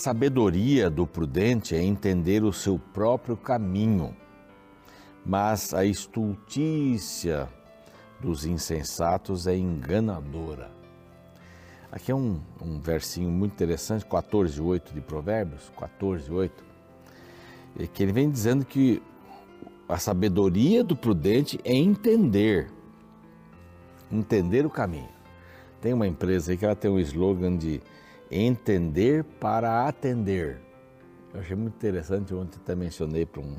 Sabedoria do prudente é entender o seu próprio caminho, mas a estultícia dos insensatos é enganadora. Aqui é um, um versinho muito interessante, 14,8 de Provérbios, 14,8, é que ele vem dizendo que a sabedoria do prudente é entender, entender o caminho. Tem uma empresa aí que ela tem um slogan de entender para atender. Eu achei muito interessante, ontem até mencionei para um,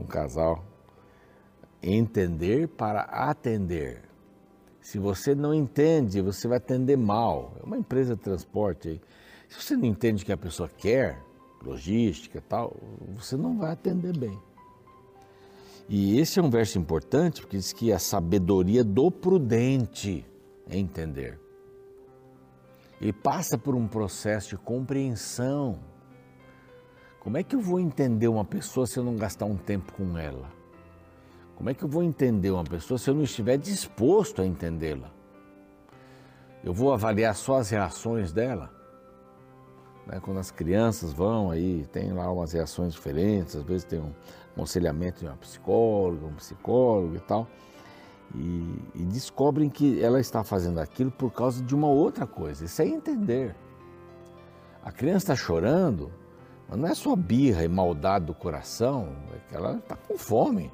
um casal. Entender para atender. Se você não entende, você vai atender mal. É uma empresa de transporte. Se você não entende o que a pessoa quer, logística tal, você não vai atender bem. E esse é um verso importante porque diz que a sabedoria do prudente é entender. Ele passa por um processo de compreensão. Como é que eu vou entender uma pessoa se eu não gastar um tempo com ela? Como é que eu vou entender uma pessoa se eu não estiver disposto a entendê-la? Eu vou avaliar só as reações dela? Né? Quando as crianças vão aí, tem lá umas reações diferentes, às vezes tem um aconselhamento de uma psicóloga, um psicólogo e tal, e, e descobrem que ela está fazendo aquilo por causa de uma outra coisa. Isso é entender. A criança está chorando, mas não é só birra e maldade do coração, é que ela está com fome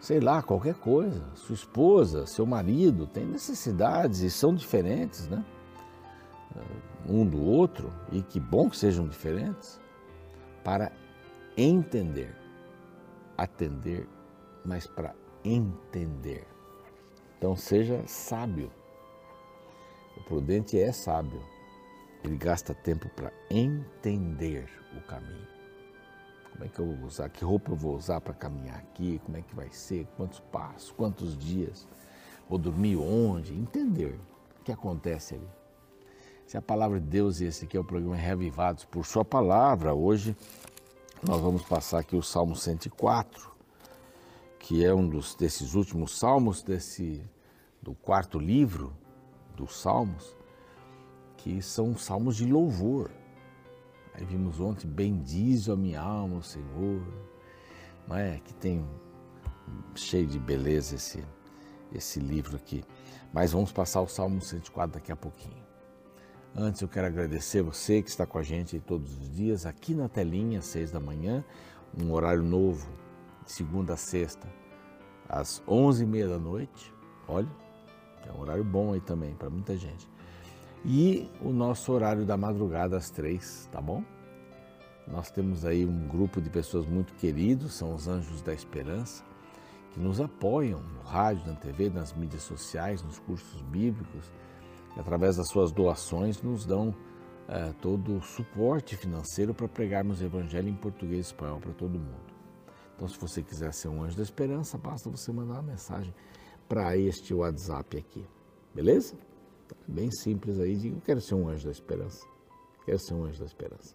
sei lá, qualquer coisa. Sua esposa, seu marido têm necessidades e são diferentes, né? Um do outro, e que bom que sejam diferentes, para entender, atender, mas para entender. Então seja sábio. O prudente é sábio. Ele gasta tempo para entender o caminho. Como é que eu vou usar? Que roupa eu vou usar para caminhar aqui? Como é que vai ser? Quantos passos? Quantos dias? Vou dormir onde? Entender o que acontece ali. Se a palavra de Deus, esse aqui é o programa Reavivados por Sua Palavra, hoje nós vamos passar aqui o Salmo 104, que é um dos, desses últimos salmos desse, do quarto livro dos Salmos, que são salmos de louvor. Aí vimos ontem, bendize a minha alma, Senhor. Não é? Que tem cheio de beleza esse, esse livro aqui. Mas vamos passar o Salmo 104 daqui a pouquinho. Antes eu quero agradecer você que está com a gente todos os dias, aqui na telinha, às seis da manhã, um horário novo, segunda a sexta, às onze e meia da noite. Olha, é um horário bom aí também para muita gente e o nosso horário da madrugada às três, tá bom? Nós temos aí um grupo de pessoas muito queridos, são os Anjos da Esperança, que nos apoiam no rádio, na TV, nas mídias sociais, nos cursos bíblicos, e através das suas doações nos dão é, todo o suporte financeiro para pregarmos o Evangelho em português e espanhol para todo mundo. Então, se você quiser ser um anjo da esperança, basta você mandar uma mensagem para este WhatsApp aqui, beleza? Bem simples aí, digo, quero ser um anjo da esperança. Quero ser um anjo da esperança.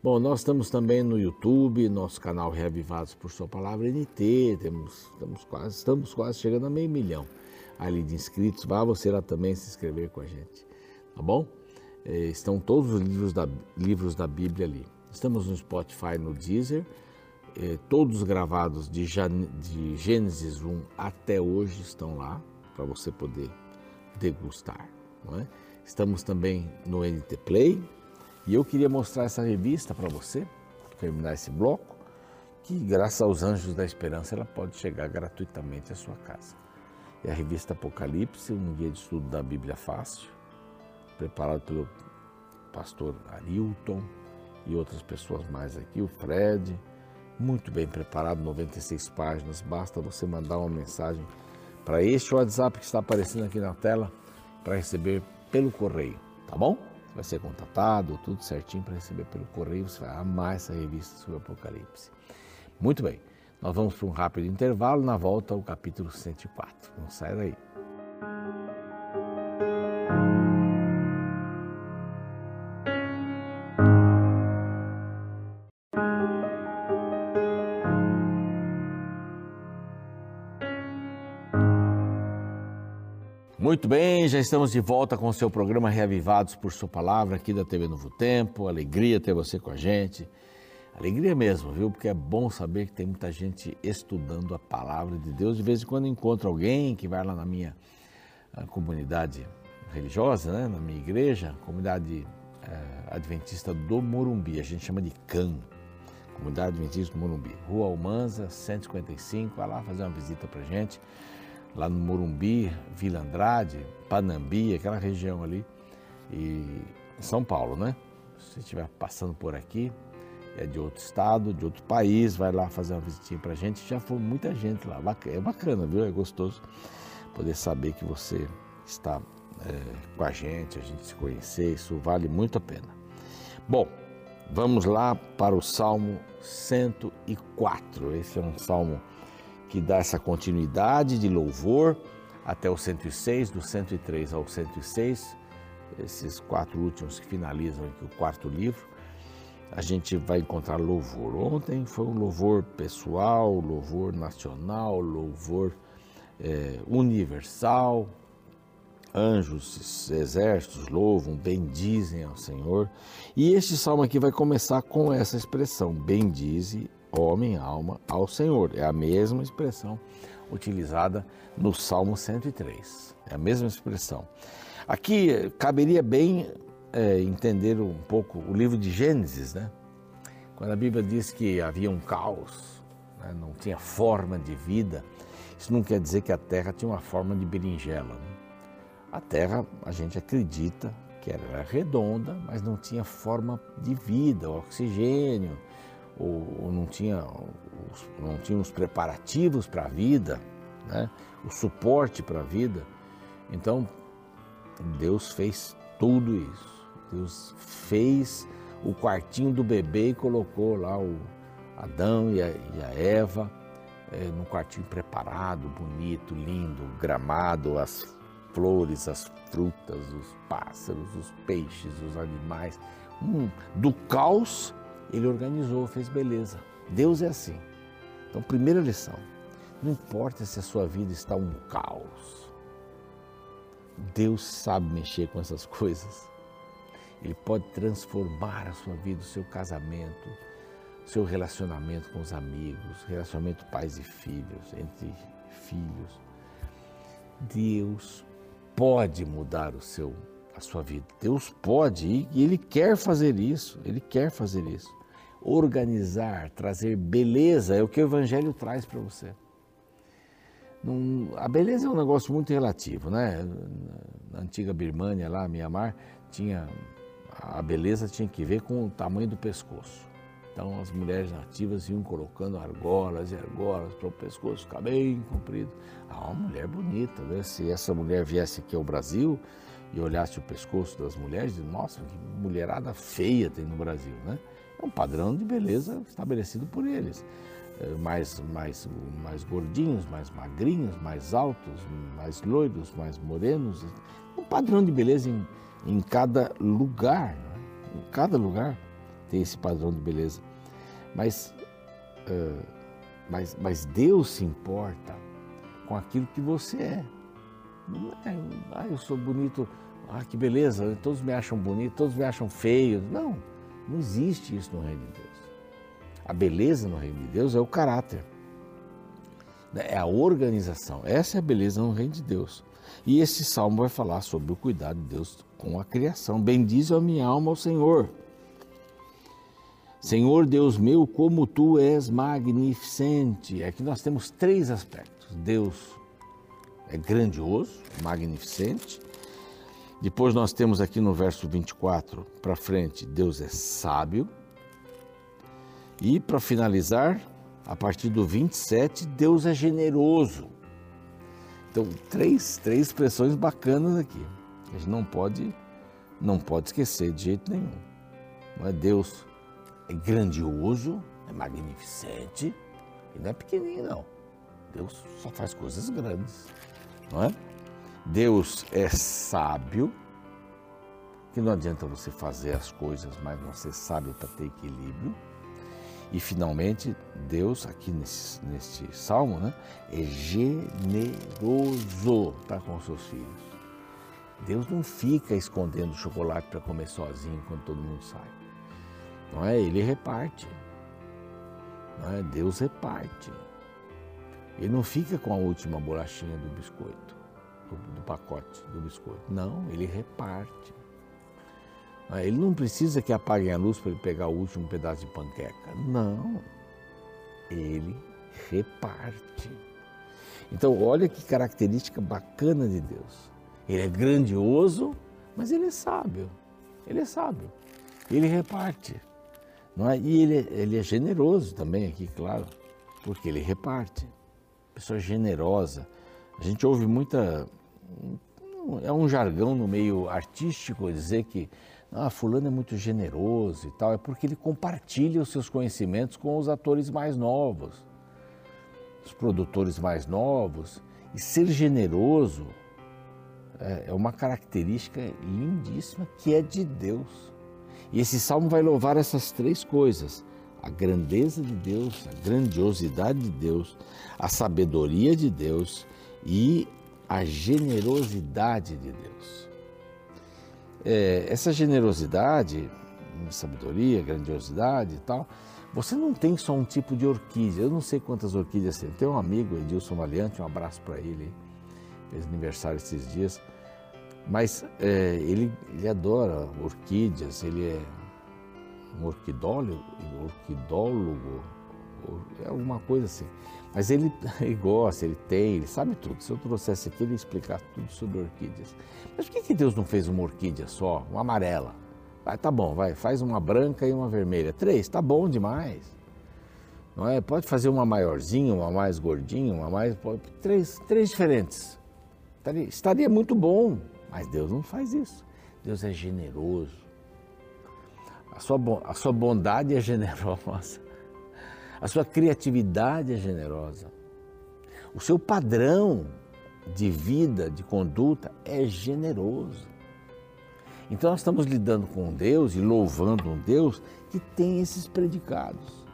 Bom, nós estamos também no YouTube, nosso canal Reavivados por Sua Palavra NT, temos, estamos, quase, estamos quase chegando a meio milhão ali de inscritos. Vá você lá também se inscrever com a gente, tá bom? É, estão todos os livros da, livros da Bíblia ali. Estamos no Spotify, no Deezer, é, todos gravados de, de Gênesis 1 até hoje estão lá, para você poder degustar. É? Estamos também no NT Play e eu queria mostrar essa revista para você, terminar esse bloco, que graças aos Anjos da Esperança ela pode chegar gratuitamente à sua casa. É a revista Apocalipse, um guia de estudo da Bíblia Fácil, preparado pelo pastor Arilton e outras pessoas mais aqui, o Fred, muito bem preparado, 96 páginas, basta você mandar uma mensagem para este WhatsApp que está aparecendo aqui na tela para receber pelo correio, tá bom? Você vai ser contatado, tudo certinho para receber pelo correio, você vai amar essa revista sobre o Apocalipse. Muito bem, nós vamos para um rápido intervalo, na volta ao capítulo 104. Não sai daí. Muito bem, já estamos de volta com o seu programa Reavivados por Sua Palavra aqui da TV Novo Tempo. Alegria ter você com a gente. Alegria mesmo, viu? Porque é bom saber que tem muita gente estudando a palavra de Deus. De vez em quando encontro alguém que vai lá na minha ah, comunidade religiosa, né? na minha igreja, comunidade é, adventista do Morumbi, a gente chama de CAN, Comunidade Adventista do Morumbi, Rua Almanza, 155, vai lá fazer uma visita pra gente lá no Morumbi, Vila Andrade, Panambi, aquela região ali, e São Paulo, né? Se você estiver passando por aqui, é de outro estado, de outro país, vai lá fazer uma visitinha pra gente. Já foi muita gente lá, é bacana, viu? É gostoso poder saber que você está é, com a gente, a gente se conhecer, isso vale muito a pena. Bom, vamos lá para o Salmo 104. Esse é um salmo que dá essa continuidade de louvor até o 106, do 103 ao 106, esses quatro últimos que finalizam aqui o quarto livro, a gente vai encontrar louvor. Ontem foi um louvor pessoal, louvor nacional, louvor é, universal. Anjos, exércitos louvam, bendizem ao Senhor. E este salmo aqui vai começar com essa expressão: bendize homem, alma, ao Senhor. É a mesma expressão utilizada no Salmo 103. É a mesma expressão. Aqui caberia bem é, entender um pouco o livro de Gênesis, né? Quando a Bíblia diz que havia um caos, né? não tinha forma de vida, isso não quer dizer que a terra tinha uma forma de berinjela. Né? A terra, a gente acredita que era redonda, mas não tinha forma de vida, oxigênio, ou, ou não, tinha, não tinha os preparativos para a vida, né? o suporte para a vida. Então, Deus fez tudo isso. Deus fez o quartinho do bebê e colocou lá o Adão e a, e a Eva é, num quartinho preparado, bonito, lindo, gramado, as flores, as frutas, os pássaros, os peixes, os animais. Hum, do caos ele organizou, fez beleza. Deus é assim. Então, primeira lição: não importa se a sua vida está um caos, Deus sabe mexer com essas coisas. Ele pode transformar a sua vida, o seu casamento, o seu relacionamento com os amigos, relacionamento pais e filhos, entre filhos. Deus pode mudar o seu a sua vida. Deus pode e ele quer fazer isso. Ele quer fazer isso organizar, trazer beleza, é o que o Evangelho traz para você. a beleza é um negócio muito relativo, né? Na antiga Birmânia, lá, Mianmar, tinha, a beleza tinha que ver com o tamanho do pescoço. Então as mulheres nativas iam colocando argolas e argolas para o pescoço ficar bem comprido. Ah, uma mulher bonita, né? Se essa mulher viesse aqui ao Brasil e olhasse o pescoço das mulheres, nossa, que mulherada feia tem no Brasil, né? É um padrão de beleza estabelecido por eles. É, mais, mais, mais gordinhos, mais magrinhos, mais altos, mais loiros, mais morenos. Um padrão de beleza em, em cada lugar. Né? Em cada lugar tem esse padrão de beleza. Mas, uh, mas, mas Deus se importa com aquilo que você é. É, ah, eu sou bonito, ah, que beleza, todos me acham bonito, todos me acham feio. Não. Não existe isso no reino de Deus. A beleza no reino de Deus é o caráter, é a organização. Essa é a beleza no reino de Deus. E esse salmo vai falar sobre o cuidado de Deus com a criação. Bendize a minha alma ao Senhor. Senhor Deus meu, como tu és magnificente. Aqui nós temos três aspectos. Deus é grandioso, magnificente. Depois nós temos aqui no verso 24 para frente, Deus é sábio. E para finalizar, a partir do 27, Deus é generoso. Então, três, três expressões bacanas aqui. A gente não pode, não pode esquecer de jeito nenhum. Não é Deus é grandioso, é magnificente e não é pequenininho não. Deus só faz coisas grandes, não é? Deus é sábio, que não adianta você fazer as coisas, mas você sabe para ter equilíbrio. E finalmente, Deus, aqui nesse, neste salmo, né, é generoso para com os seus filhos. Deus não fica escondendo chocolate para comer sozinho quando todo mundo sai. Não é? Ele reparte. Não é? Deus reparte. Ele não fica com a última bolachinha do biscoito, do, pacote do biscoito. Não, ele reparte. É? Ele não precisa que apaguem a luz para ele pegar o último pedaço de panqueca. Não. Ele reparte. Então, olha que característica bacana de Deus. Ele é grandioso, mas ele é sábio. Ele é sábio. Ele reparte. Não é? E ele, ele é generoso também aqui, claro, porque ele reparte. Pessoa generosa. A gente ouve muita. É um jargão no meio artístico dizer que ah, fulano é muito generoso e tal, é porque ele compartilha os seus conhecimentos com os atores mais novos os produtores mais novos. E ser generoso é, é uma característica lindíssima que é de Deus. E esse salmo vai louvar essas três coisas: a grandeza de Deus, a grandiosidade de Deus, a sabedoria de Deus e a generosidade de Deus. É, essa generosidade, sabedoria, grandiosidade e tal, você não tem só um tipo de orquídea. Eu não sei quantas orquídeas tem. Tem um amigo, Edilson Valiante, um abraço para ele. Fez aniversário esses dias. Mas é, ele, ele adora orquídeas, ele é um orquidólogo, orquidólogo, é alguma coisa assim. Mas ele, ele gosta, ele tem, ele sabe tudo. Se eu trouxesse aqui, ele ia explicar tudo sobre orquídeas. Mas por que, que Deus não fez uma orquídea só, uma amarela? Vai, tá bom, vai, faz uma branca e uma vermelha. Três, tá bom demais. Não é? Pode fazer uma maiorzinha, uma mais gordinha, uma mais. Três, três diferentes. Estaria, estaria muito bom, mas Deus não faz isso. Deus é generoso. A sua, a sua bondade é generosa. A sua criatividade é generosa. O seu padrão de vida, de conduta é generoso. Então nós estamos lidando com Deus e louvando um Deus que tem esses predicados.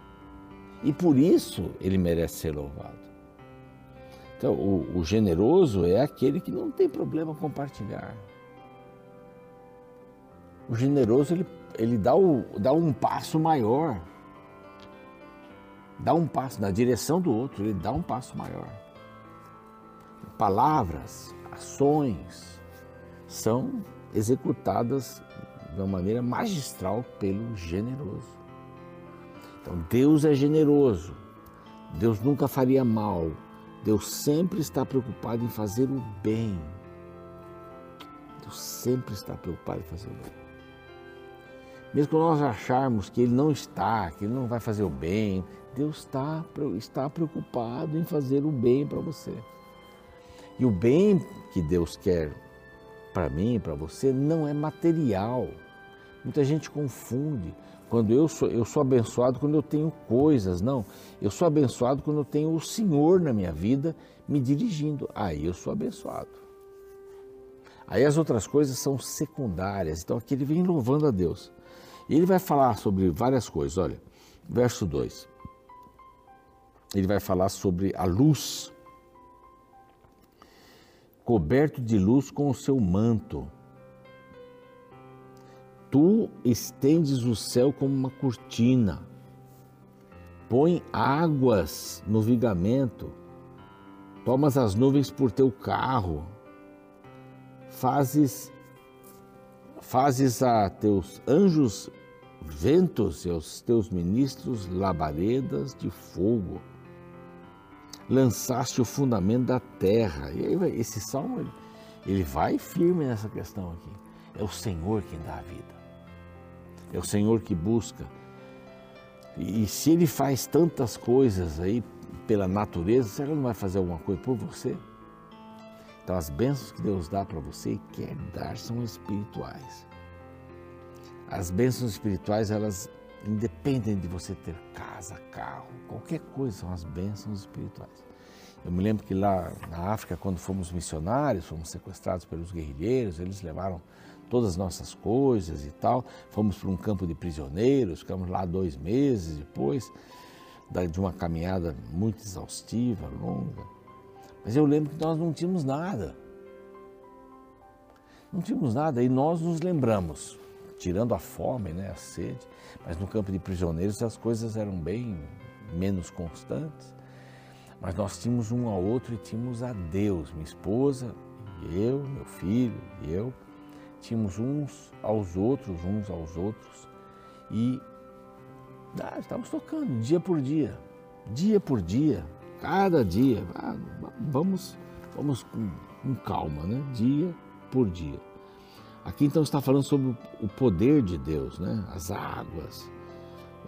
E por isso ele merece ser louvado. Então, o, o generoso é aquele que não tem problema compartilhar. O generoso ele, ele dá, o, dá um passo maior. Dá um passo na direção do outro, ele dá um passo maior. Palavras, ações são executadas de uma maneira magistral pelo generoso. Então, Deus é generoso, Deus nunca faria mal, Deus sempre está preocupado em fazer o bem. Deus sempre está preocupado em fazer o bem. Mesmo que nós acharmos que Ele não está, que Ele não vai fazer o bem, Deus está, está preocupado em fazer o bem para você. E o bem que Deus quer para mim, para você, não é material. Muita gente confunde. Quando eu sou, eu sou abençoado quando eu tenho coisas, não. Eu sou abençoado quando eu tenho o Senhor na minha vida me dirigindo. Aí eu sou abençoado. Aí as outras coisas são secundárias. Então aqui ele vem louvando a Deus. E ele vai falar sobre várias coisas. Olha, verso 2. Ele vai falar sobre a luz coberto de luz com o seu manto. Tu estendes o céu como uma cortina, põe águas no vigamento, tomas as nuvens por teu carro, fazes fazes a teus anjos ventos e aos teus ministros labaredas de fogo lançaste o fundamento da terra. E aí, esse salmo, ele, ele vai firme nessa questão aqui. É o Senhor quem dá a vida. É o Senhor que busca. E, se Ele faz tantas coisas aí pela natureza, será que Ele não vai fazer alguma coisa por você? Então, as bênçãos que Deus dá para você e quer dar são espirituais. As bênçãos espirituais, elas independem de você ter casa, carro, qualquer coisa, são as bênçãos espirituais. Eu me lembro que lá na África, quando fomos missionários, fomos sequestrados pelos guerrilheiros, eles levaram todas as nossas coisas e tal. Fomos para um campo de prisioneiros, ficamos lá dois meses depois de uma caminhada muito exaustiva, longa. Mas eu lembro que nós não tínhamos nada. Não tínhamos nada e nós nos lembramos, tirando a fome, né, a sede, mas no campo de prisioneiros as coisas eram bem menos constantes. Mas nós tínhamos um ao outro e tínhamos a Deus, minha esposa, e eu, meu filho e eu, tínhamos uns aos outros, uns aos outros, e ah, estávamos tocando dia por dia, dia por dia, cada dia. Ah, vamos, vamos com, com calma, né? Dia por dia. Aqui então está falando sobre o poder de Deus, né? As águas.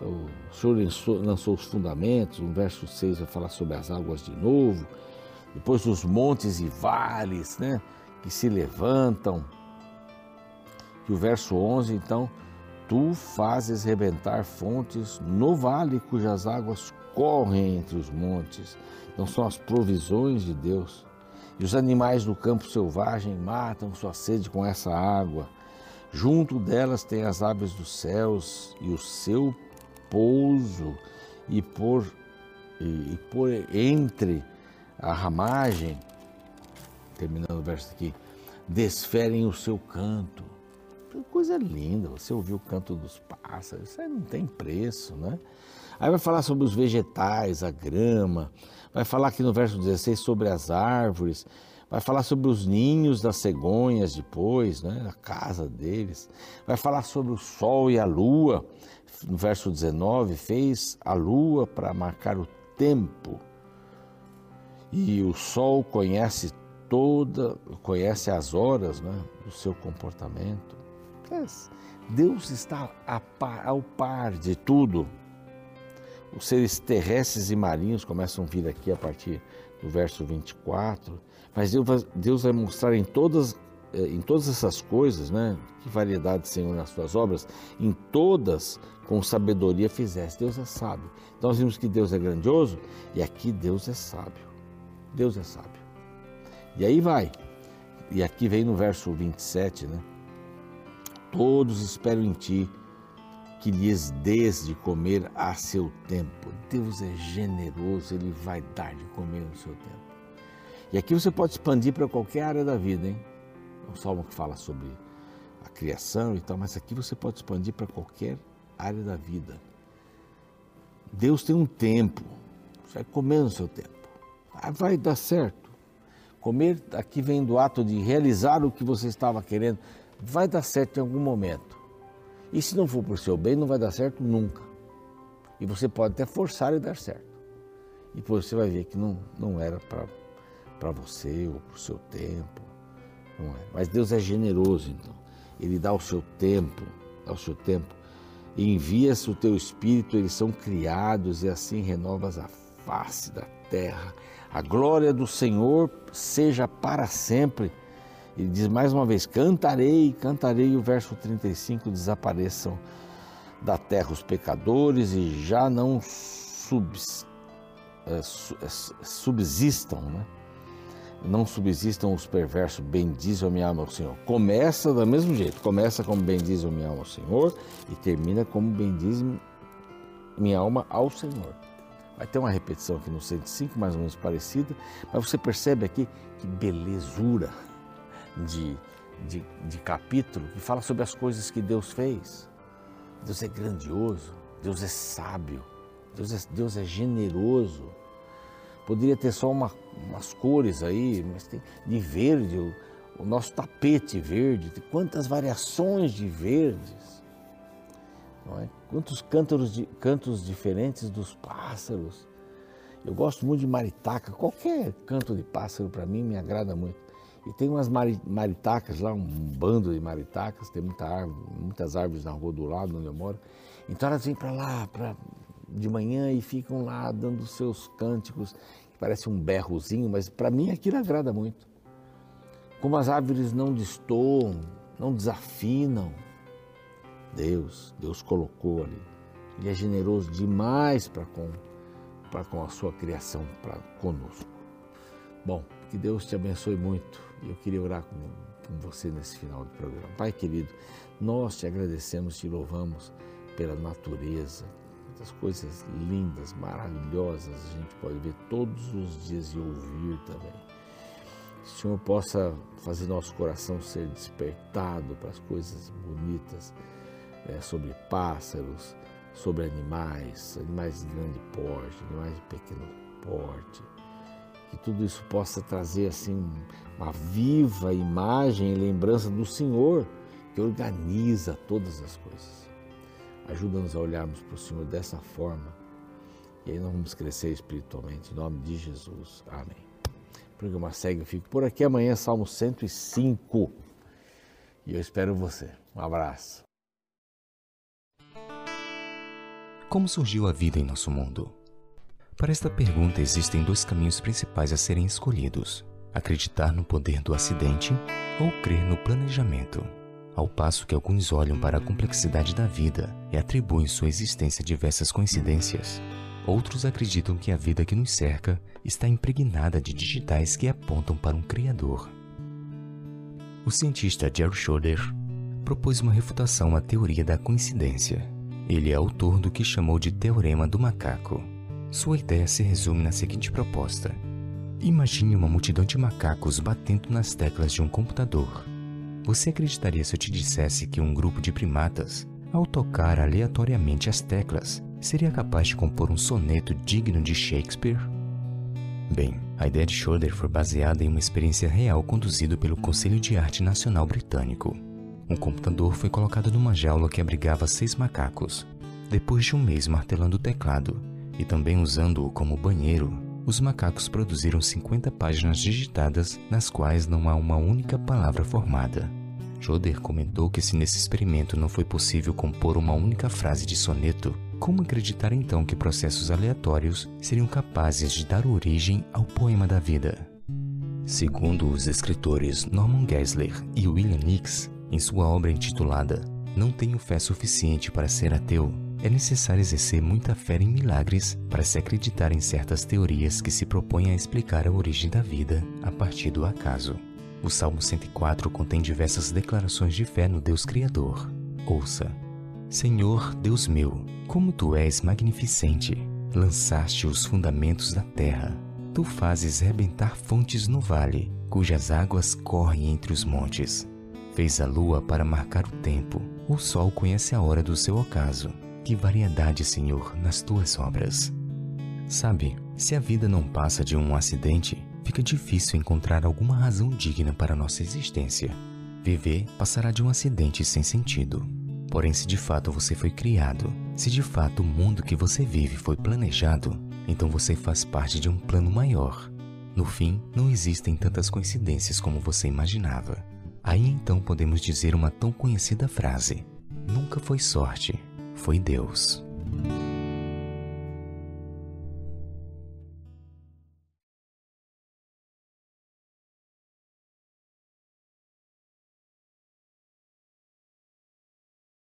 O Senhor lançou os fundamentos, no verso 6 vai falar sobre as águas de novo. Depois os montes e vales, né? Que se levantam. E o verso 11 então Tu fazes rebentar fontes no vale cujas águas correm entre os montes. Então são as provisões de Deus. E os animais do campo selvagem matam sua sede com essa água. Junto delas tem as aves dos céus e o seu pouso, e por, e, e por entre a ramagem, terminando o verso aqui, desferem o seu canto coisa linda, você ouvir o canto dos pássaros, isso aí não tem preço, né? Aí vai falar sobre os vegetais, a grama, vai falar aqui no verso 16 sobre as árvores, vai falar sobre os ninhos das cegonhas depois, né? a casa deles, vai falar sobre o sol e a lua, no verso 19, fez a lua para marcar o tempo, e o sol conhece toda, conhece as horas né, do seu comportamento. Deus está ao par de tudo. Os seres terrestres e marinhos começam a vir aqui a partir do verso 24. Mas Deus vai mostrar em todas, eh, em todas essas coisas, né? Que variedade, Senhor, nas tuas obras, em todas com sabedoria fizeste. Deus é sábio. Então nós vimos que Deus é grandioso e aqui Deus é sábio. Deus é sábio. E aí vai. E aqui vem no verso 27, né? Todos esperam em ti que lhes dês de comer a seu tempo. Deus é generoso, Ele vai dar de comer no seu tempo. E aqui você pode expandir para qualquer área da vida, hein? É um salmo que fala sobre a criação e tal, mas aqui você pode expandir para qualquer área da vida. Deus tem um tempo, você vai comer no seu tempo. Ah, vai dar certo. Comer aqui vem do ato de realizar o que você estava querendo vai dar certo em algum momento. E se não for por seu bem, não vai dar certo nunca. E você pode até forçar e dar certo. E você vai ver que não, não era para você ou para o seu tempo. Não é. Mas Deus é generoso, então. Ele dá o seu tempo, dá o seu tempo. Envia-se o teu espírito, eles são criados e assim renovas a face da terra. A glória do Senhor seja para sempre ele diz mais uma vez: Cantarei, cantarei. O verso 35: Desapareçam da terra os pecadores e já não subs, é, é, subsistam, né? Não subsistam os perversos, bendize a minha alma ao Senhor. Começa do mesmo jeito, começa como bendize a minha alma ao Senhor e termina como bendize minha alma ao Senhor. Vai ter uma repetição aqui no 105, mais ou menos parecida, mas você percebe aqui que belezura de, de, de capítulo que fala sobre as coisas que Deus fez. Deus é grandioso, Deus é sábio, Deus é, Deus é generoso. Poderia ter só uma, umas cores aí, mas tem de verde, o, o nosso tapete verde, tem quantas variações de verdes. Não é? Quantos cantos, cantos diferentes dos pássaros. Eu gosto muito de maritaca, qualquer canto de pássaro para mim me agrada muito. E tem umas maritacas lá, um bando de maritacas, tem muita árvore, muitas árvores na rua do lado onde eu moro. Então elas vêm para lá pra, de manhã e ficam lá dando seus cânticos, que parece um berrozinho, mas para mim aquilo agrada muito. Como as árvores não destoam, não desafinam, Deus, Deus colocou ali. Ele é generoso demais para com, com a sua criação, para conosco. Bom, que Deus te abençoe muito. Eu queria orar com, com você nesse final do programa. Pai querido, nós te agradecemos, te louvamos pela natureza, muitas coisas lindas, maravilhosas a gente pode ver todos os dias e ouvir também. Que o Senhor possa fazer nosso coração ser despertado para as coisas bonitas, é, sobre pássaros, sobre animais, animais de grande porte, animais de pequeno porte. Que tudo isso possa trazer assim uma viva imagem e lembrança do Senhor que organiza todas as coisas. Ajuda-nos a olharmos para o Senhor dessa forma e aí nós vamos crescer espiritualmente. Em nome de Jesus. Amém. O programa segue, eu fico por aqui. Amanhã, Salmo 105. E eu espero você. Um abraço. Como surgiu a vida em nosso mundo? Para esta pergunta, existem dois caminhos principais a serem escolhidos: acreditar no poder do acidente ou crer no planejamento. Ao passo que alguns olham para a complexidade da vida e atribuem sua existência a diversas coincidências, outros acreditam que a vida que nos cerca está impregnada de digitais que apontam para um Criador. O cientista Jerry Schroeder propôs uma refutação à teoria da coincidência ele é autor do que chamou de Teorema do Macaco. Sua ideia se resume na seguinte proposta: Imagine uma multidão de macacos batendo nas teclas de um computador. Você acreditaria se eu te dissesse que um grupo de primatas, ao tocar aleatoriamente as teclas, seria capaz de compor um soneto digno de Shakespeare? Bem, a ideia de Schroeder foi baseada em uma experiência real conduzida pelo Conselho de Arte Nacional Britânico. Um computador foi colocado numa jaula que abrigava seis macacos. Depois de um mês martelando o teclado e também usando-o como banheiro, os macacos produziram 50 páginas digitadas nas quais não há uma única palavra formada. Joder comentou que se nesse experimento não foi possível compor uma única frase de soneto, como acreditar então que processos aleatórios seriam capazes de dar origem ao poema da vida? Segundo os escritores Norman Geisler e William Nix, em sua obra intitulada Não Tenho Fé Suficiente para Ser Ateu, é necessário exercer muita fé em milagres para se acreditar em certas teorias que se propõem a explicar a origem da vida a partir do acaso. O Salmo 104 contém diversas declarações de fé no Deus Criador. Ouça: Senhor, Deus meu, como tu és magnificente! Lançaste os fundamentos da terra. Tu fazes rebentar fontes no vale, cujas águas correm entre os montes. Fez a lua para marcar o tempo. O sol conhece a hora do seu ocaso. Que variedade, Senhor, nas tuas obras. Sabe, se a vida não passa de um acidente, fica difícil encontrar alguma razão digna para nossa existência. Viver passará de um acidente sem sentido. Porém, se de fato você foi criado, se de fato o mundo que você vive foi planejado, então você faz parte de um plano maior. No fim, não existem tantas coincidências como você imaginava. Aí então podemos dizer uma tão conhecida frase: Nunca foi sorte, foi Deus.